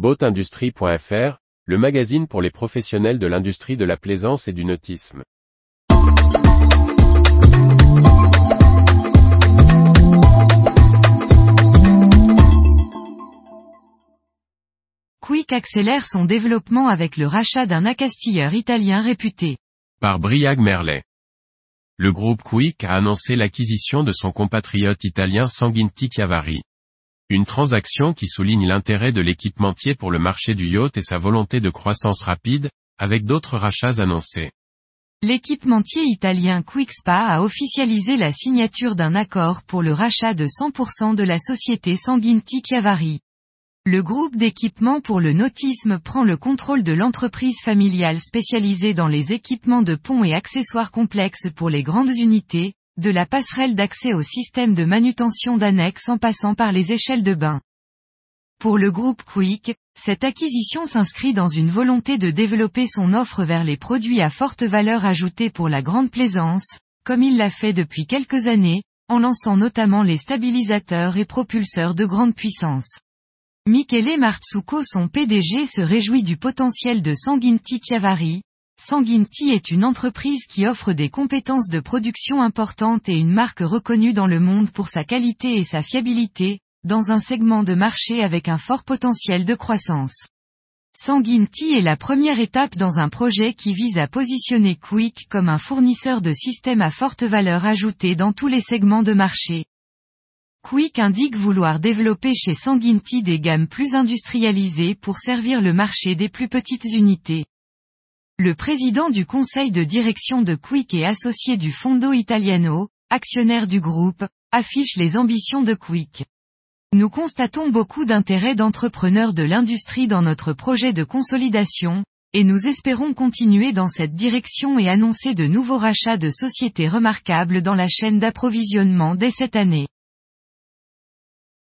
Boatindustrie.fr, le magazine pour les professionnels de l'industrie de la plaisance et du nautisme. Quick accélère son développement avec le rachat d'un accastilleur italien réputé. Par Briag Merlet. Le groupe Quick a annoncé l'acquisition de son compatriote italien Sanguinti Chiavari. Une transaction qui souligne l'intérêt de l'équipementier pour le marché du yacht et sa volonté de croissance rapide, avec d'autres rachats annoncés. L'équipementier italien Quickspa a officialisé la signature d'un accord pour le rachat de 100% de la société Sanguinti Chiavari. Le groupe d'équipement pour le nautisme prend le contrôle de l'entreprise familiale spécialisée dans les équipements de pont et accessoires complexes pour les grandes unités, de la passerelle d'accès au système de manutention d'annexe en passant par les échelles de bain. Pour le groupe Quick, cette acquisition s'inscrit dans une volonté de développer son offre vers les produits à forte valeur ajoutée pour la grande plaisance, comme il l'a fait depuis quelques années, en lançant notamment les stabilisateurs et propulseurs de grande puissance. Michele Marzucco son PDG se réjouit du potentiel de Sanguinti Chiavari. Sanguinti est une entreprise qui offre des compétences de production importantes et une marque reconnue dans le monde pour sa qualité et sa fiabilité, dans un segment de marché avec un fort potentiel de croissance. Sanguinti est la première étape dans un projet qui vise à positionner Quick comme un fournisseur de systèmes à forte valeur ajoutée dans tous les segments de marché. Quick indique vouloir développer chez Sanguinti des gammes plus industrialisées pour servir le marché des plus petites unités. Le président du conseil de direction de Quick et associé du Fondo Italiano, actionnaire du groupe, affiche les ambitions de Quick. Nous constatons beaucoup d'intérêt d'entrepreneurs de l'industrie dans notre projet de consolidation, et nous espérons continuer dans cette direction et annoncer de nouveaux rachats de sociétés remarquables dans la chaîne d'approvisionnement dès cette année.